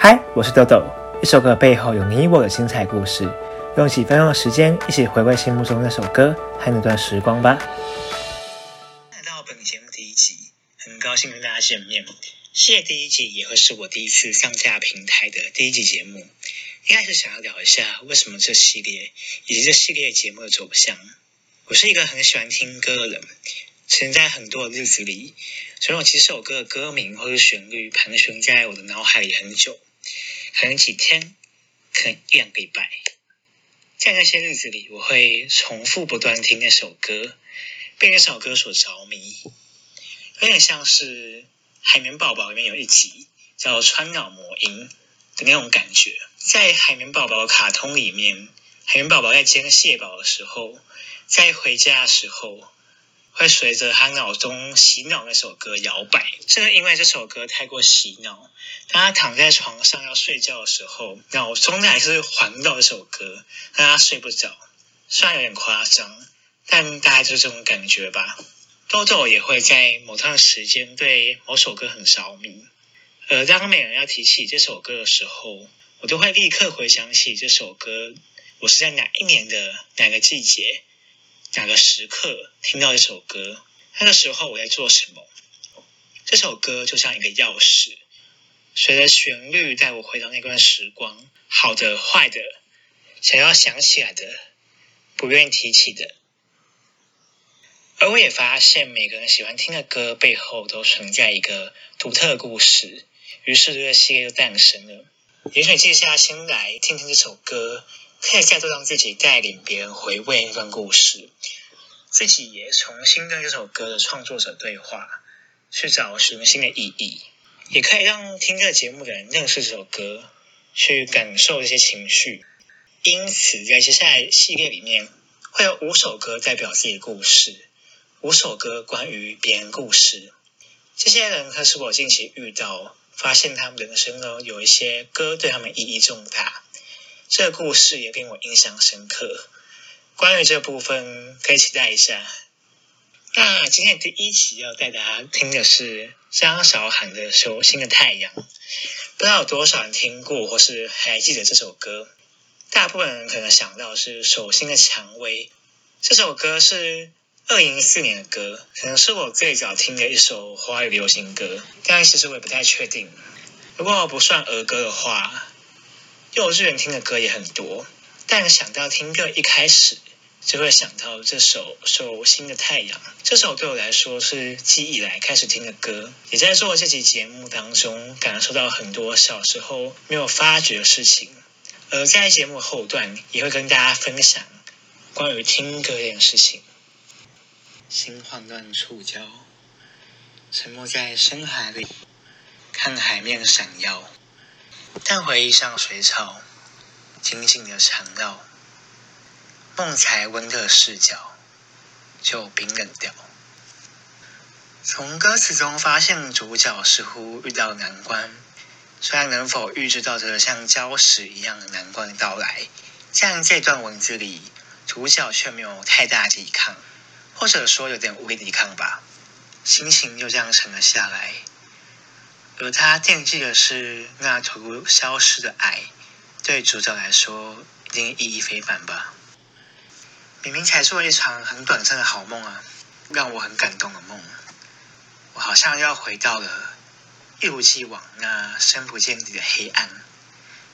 嗨，我是豆豆。一首歌背后有你我的精彩故事，用几分钟的时间，一起回味心目中那首歌和那段时光吧。来到本节目第一集，很高兴跟大家见面。谢第一集也会是我第一次上架平台的第一集节目，应该是想要聊一下为什么这系列以及这系列节目的走向。我是一个很喜欢听歌的人。曾在很多的日子里，总有几首歌的歌名或者旋律盘旋在我的脑海里很久，可能几天，可能一两个礼拜。在那些日子里，我会重复不断听那首歌，被那首歌所着迷，有点像是《海绵宝宝》里面有一集叫“穿脑魔音”的那种感觉。在《海绵宝宝》卡通里面，海绵宝宝在煎蟹堡的时候，在回家的时候。会随着他脑中洗脑那首歌摇摆，甚至因为这首歌太过洗脑，当他躺在床上要睡觉的时候，脑中还是环绕这首歌，让他睡不着。虽然有点夸张，但大概就是这种感觉吧。豆豆也会在某段时间对某首歌很着迷，而当每人要提起这首歌的时候，我都会立刻回想起这首歌，我是在哪一年的哪个季节。哪个时刻听到这首歌？那个时候我在做什么？这首歌就像一个钥匙，随着旋律带我回到那段时光，好的、坏的，想要想起来的，不愿意提起的。而我也发现，每个人喜欢听的歌背后都存在一个独特的故事，于是这个系列就诞生了。也许静下心来听听这首歌。可以再度让自己带领别人回味那段故事，自己也重新跟这首歌的创作者对话，去找寻新的意义，也可以让听这个节目的人认识这首歌，去感受这些情绪。因此，在接下来系列里面，会有五首歌代表自己的故事，五首歌关于别人故事。这些人可是我近期遇到，发现他们人生中有一些歌对他们意义重大。这个故事也令我印象深刻。关于这部分，可以期待一下。那今天第一集要带大家听的是张韶涵的《手心的太阳》，不知道有多少人听过或是还记得这首歌？大部分人可能想到是《手心的蔷薇》。这首歌是二零一四年的歌，可能是我最早听的一首华语流行歌，但其实我也不太确定。如果不算儿歌的话。幼稚园听的歌也很多，但想到听歌一开始就会想到这首《手心的太阳》。这首对我来说是记忆以来开始听的歌，也在做这期节目当中感受到很多小时候没有发觉的事情。而在节目后段也会跟大家分享关于听歌这件事情。心慌乱触礁，沉没在深海里，看海面闪耀。但回忆像水草，紧紧的缠绕，梦才温热视角就冰冷掉。从歌词中发现，主角似乎遇到难关，虽然能否预知到这个像礁石一样的难关的到来，但这段文字里，主角却没有太大抵抗，或者说有点无力抵抗吧，心情就这样沉了下来。而他惦记的是那头消失的爱，对主角来说一定意义非凡吧。明明才做一场很短暂的好梦啊，让我很感动的梦。我好像要回到了一如既往那深不见底的黑暗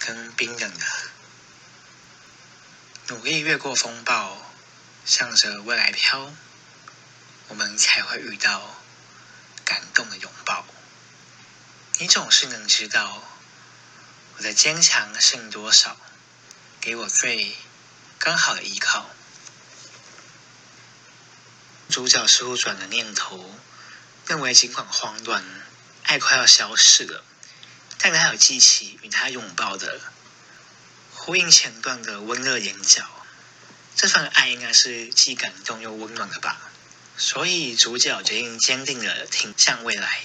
跟冰冷的，努力越过风暴，向着未来飘，我们才会遇到感动的拥抱。你总是能知道我的坚强剩多少，给我最刚好的依靠。主角似乎转了念头，认为尽管慌乱，爱快要消逝了，但他有记起与他拥抱的，呼应前段的温热眼角。这份爱应该是既感动又温暖的吧。所以主角决定坚定的挺向未来。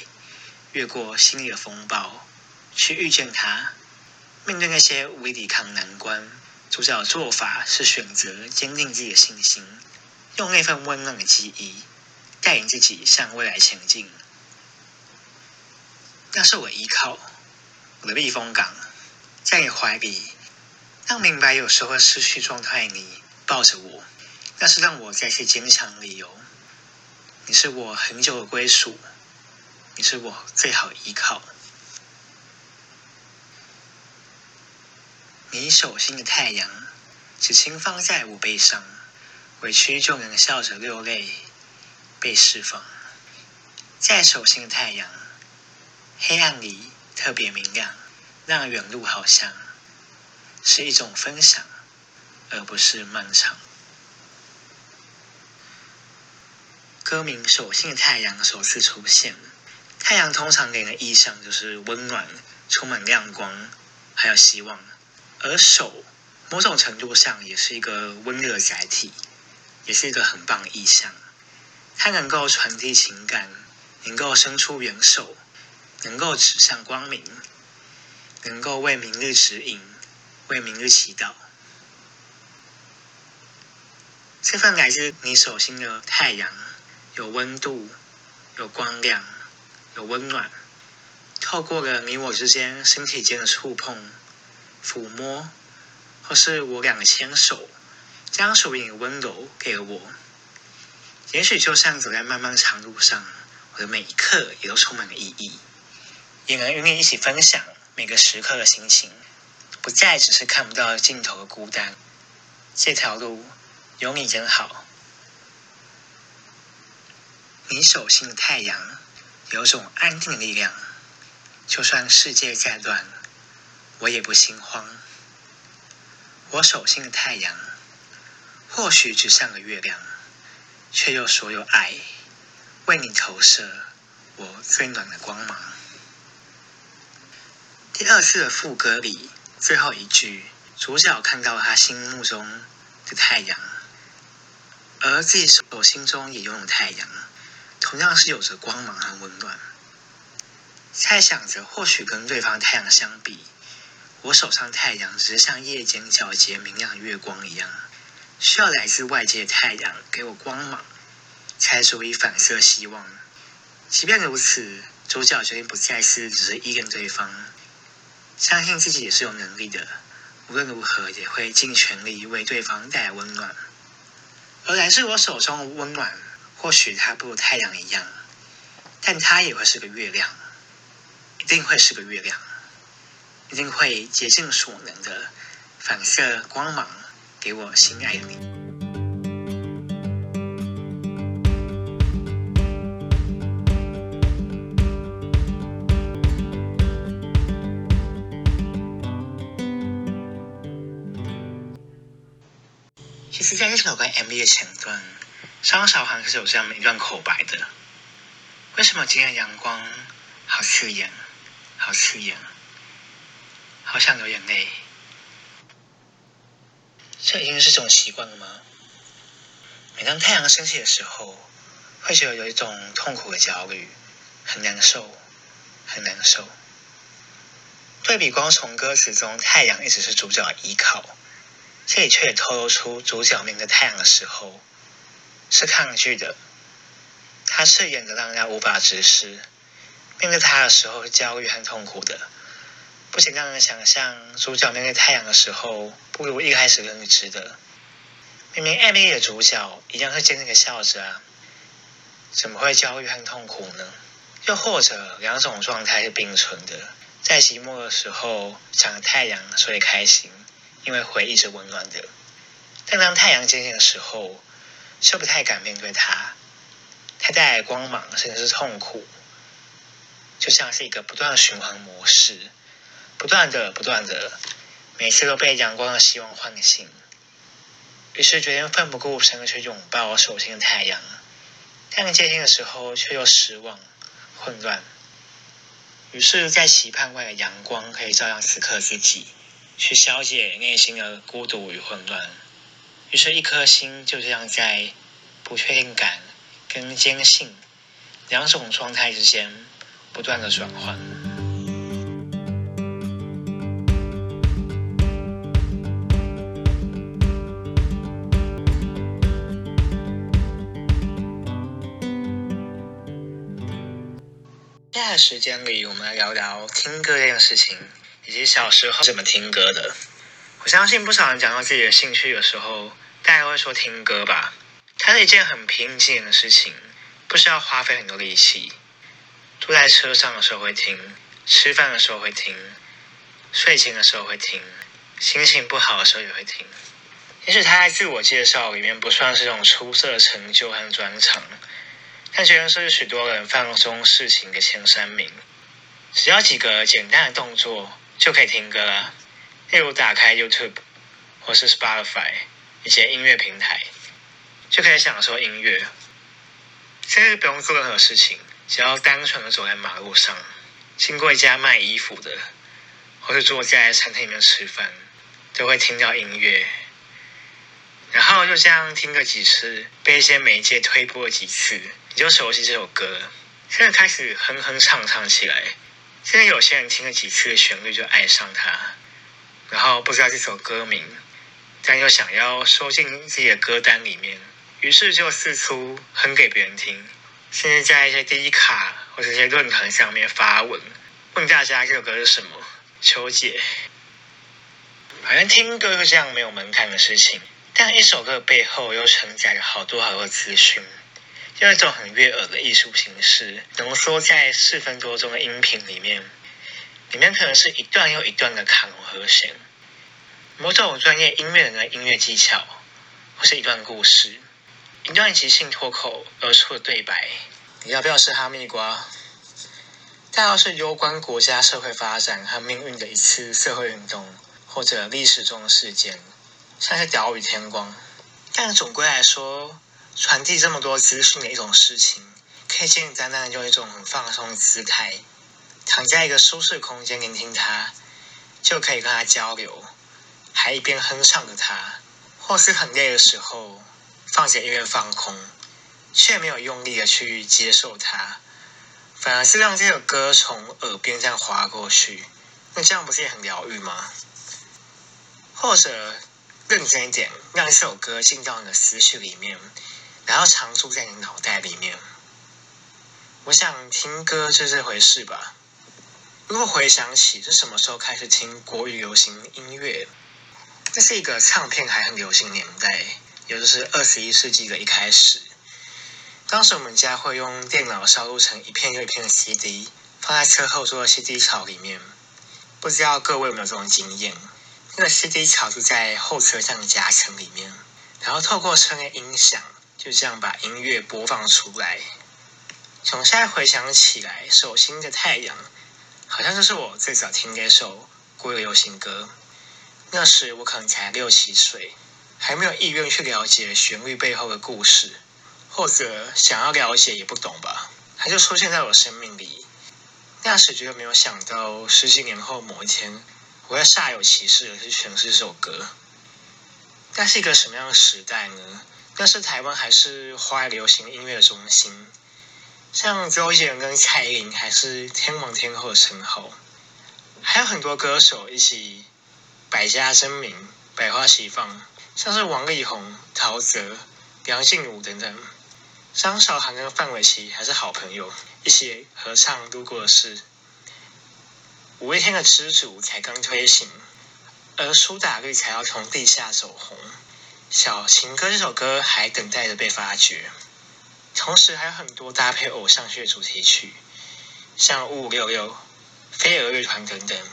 越过心里的风暴，去遇见他。面对那些无力抵抗难关，主角的做法是选择坚定自己的信心，用那份温暖的记忆带领自己向未来前进。那是我依靠，我的避风港。在你怀里，让明白有时候失去状态，你抱着我，那是让我再次坚强的理由。你是我很久的归属，你是我最好依靠。你手心的太阳，只轻放在我背上，委屈就能笑着流泪，被释放。在手心的太阳，黑暗里特别明亮，让远路好像是一种分享，而不是漫长。歌名《手心的太阳》首次出现，太阳通常给人的意象就是温暖、充满亮光，还有希望。而手，某种程度上也是一个温热载体，也是一个很棒的意象。它能够传递情感，能够伸出援手，能够指向光明，能够为明日指引，为明日祈祷。这份来自你手心的太阳，有温度，有光亮，有温暖，透过了你我之间身体间的触碰。抚摸，或是我两个牵手，将属于你的温柔给了我。也许就像走在漫漫长路上，我的每一刻也都充满了意义，也能与你一起分享每个时刻的心情，不再只是看不到尽头的孤单。这条路有你真好。你手心的太阳，有种安定的力量，就算世界再乱。我也不心慌。我手心的太阳，或许只像个月亮，却又所有爱为你投射我最暖的光芒。第二次的副歌里，最后一句，主角看到他心目中的太阳，而自己手心中也拥有太阳，同样是有着光芒和温暖。猜想着，或许跟对方太阳相比。我手上太阳只是像夜间皎洁明亮的月光一样，需要来自外界的太阳给我光芒，才足以反射希望。即便如此，主角决定不再是只是依恋对方，相信自己也是有能力的，无论如何也会尽全力为对方带来温暖。而来自我手中的温暖，或许它不如太阳一样，但它也会是个月亮，一定会是个月亮。一定会竭尽所能的反射光芒给我心爱的你。其实，在这首歌 MV 的前段，张韶涵是有这样一段口白的：为什么今天的阳光好刺眼，好刺眼？好想流眼泪，这已经是种习惯了吗？每当太阳升起的时候，会觉得有一种痛苦的焦虑，很难受，很难受。对比光从歌词中，太阳一直是主角依靠，这里却也透露出主角面对太阳的时候是抗拒的，他刺眼的让人家无法直视，面对他的时候是焦虑和痛苦的。不仅让人想象主角面对太阳的时候不如一开始认知的，明明艾米的主角一样是坚定的笑着啊，怎么会焦虑和痛苦呢？又或者两种状态是并存的，在寂寞的时候想着太阳，所以开心，因为回忆是温暖的；但当太阳渐渐的时候，却不太敢面对它，它带来光芒甚至是痛苦，就像是一个不断的循环模式。不断的、不断的，每次都被阳光的希望唤醒，于是决定奋不顾身的去拥抱手心的太阳。太阳接近的时候，却又失望、混乱。于是，在期盼外的阳光可以照亮此刻自己，去消解内心的孤独与混乱。于是，一颗心就这样在不确定感跟坚信两种状态之间不断的转换。在时间里，我们来聊聊听歌这件事情。以及小时候怎么听歌的。我相信不少人讲到自己的兴趣的时候，大家会说听歌吧。它是一件很平静的事情，不需要花费很多力气。坐在车上的时候会听，吃饭的时候会听，睡前的时候会听，心情不好的时候也会听。也许他在自我介绍里面不算是一种出色的成就和专长，但却是许多人放松事情的前三名。只要几个简单的动作就可以听歌了，例如打开 YouTube 或是 Spotify 一些音乐平台，就可以享受音乐，甚至不用做任何事情。只要单纯的走在马路上，经过一家卖衣服的，或是坐在餐厅里面吃饭，都会听到音乐。然后就这样听个几次，被一些媒介推播了几次，你就熟悉这首歌，现在开始哼哼唱唱起来。现在有些人听了几次的旋律就爱上它，然后不知道这首歌名，但又想要收进自己的歌单里面，于是就四处哼给别人听。甚至在一些第一卡或者一些论坛上面发文，问大家这首歌是什么，求解。反正听歌是这样没有门槛的事情，但一首歌背后又承载着好多好多资讯，用一种很悦耳的艺术形式浓缩在四分多钟的音频里面，里面可能是一段又一段的卡农和弦，某种专业音乐人的音乐技巧，或是一段故事。一段即兴脱口而出的对白，你要不要吃哈密瓜？大要是攸关国家社会发展和命运的一次社会运动，或者历史中的事件，像是屌与天光。但总归来说，传递这么多资讯的一种事情，可以简简单单的用一种很放松的姿态，躺在一个舒适空间聆听它，就可以跟他交流，还一边哼唱着它，或是很累的时候。放着音乐放空，却没有用力的去接受它，反而是让这首歌从耳边这样划过去，那这样不是也很疗愈吗？或者认真一点，让这首歌进到你的思绪里面，然后常驻在你脑袋里面。我想听歌就这回事吧。如果回想起是什么时候开始听国语流行音乐，这是一个唱片还很流行年代。也就是二十一世纪的一开始，当时我们家会用电脑烧录成一片又一片的 CD，放在车后座的 CD 槽里面。不知道各位有没有这种经验？那个 CD 槽就在后车厢的夹层里面，然后透过车内音响，就这样把音乐播放出来。从现在回想起来，《手心的太阳》好像就是我最早听的一首国语流行歌。那时我可能才六七岁。还没有意愿去了解旋律背后的故事，或者想要了解也不懂吧，它就出现在我生命里。那时绝对没有想到，十几年后某一天，我会煞有其事的去诠释这首歌。那是一个什么样的时代呢？那是台湾还是华流行音乐的中心？像周杰伦跟蔡依林还是天王天后的称号？还有很多歌手一起百家争鸣，百花齐放。像是王力宏、陶喆、梁静茹等等，张韶涵跟范玮琪还是好朋友，一起合唱《路过的事》。五月天的《知足》才刚推行，而苏打绿才要从地下走红。小情歌这首歌还等待着被发掘。同时还有很多搭配偶像剧的主题曲，像五五六六、飞儿乐团等等。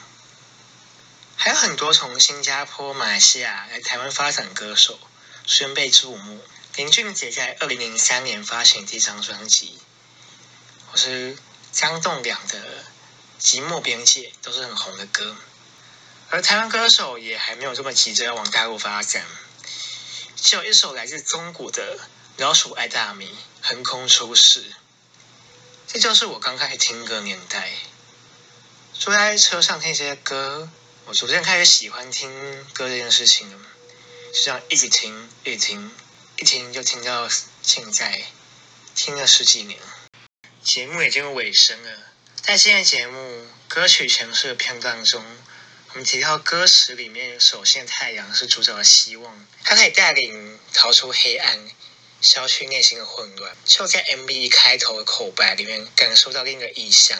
还有很多从新加坡、马来西亚来台湾发展歌手，虽被注目。林俊杰在二零零三年发行第一张专辑，或是张栋梁的《寂寞边界》都是很红的歌。而台湾歌手也还没有这么急着要往大陆发展，只有一首来自中国的《老鼠爱大米》横空出世。这就是我刚开始听歌年代，坐在车上听这些歌。我逐渐开始喜欢听歌这件事情了，就这样一直听，一直听，一听就听到现在，听了十几年。节目已经尾声了，在今天节目歌曲诠释的片段中，我们提到歌词里面，首先太阳是主角的希望，它可以带领逃出黑暗，消去内心的混乱。就在 MV 一开头的口白里面，感受到另一个意象。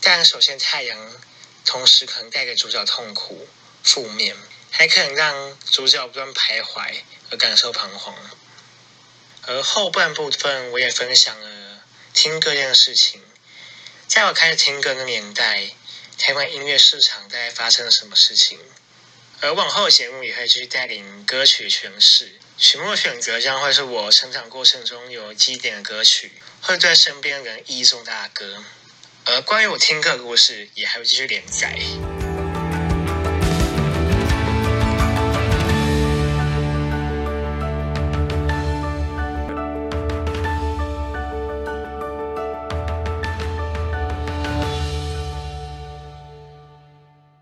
但首先太阳。同时可能带给主角痛苦、负面，还可能让主角不断徘徊而感受彷徨。而后半部分，我也分享了听歌这件事情。在我开始听歌的年代，台湾音乐市场大概发生了什么事情？而往后的节目也会继续带领歌曲诠释，曲目选择将会是我成长过程中有记点的歌曲，会对身边人意义重大的歌。而关于我听课的故事，也还会继续连载。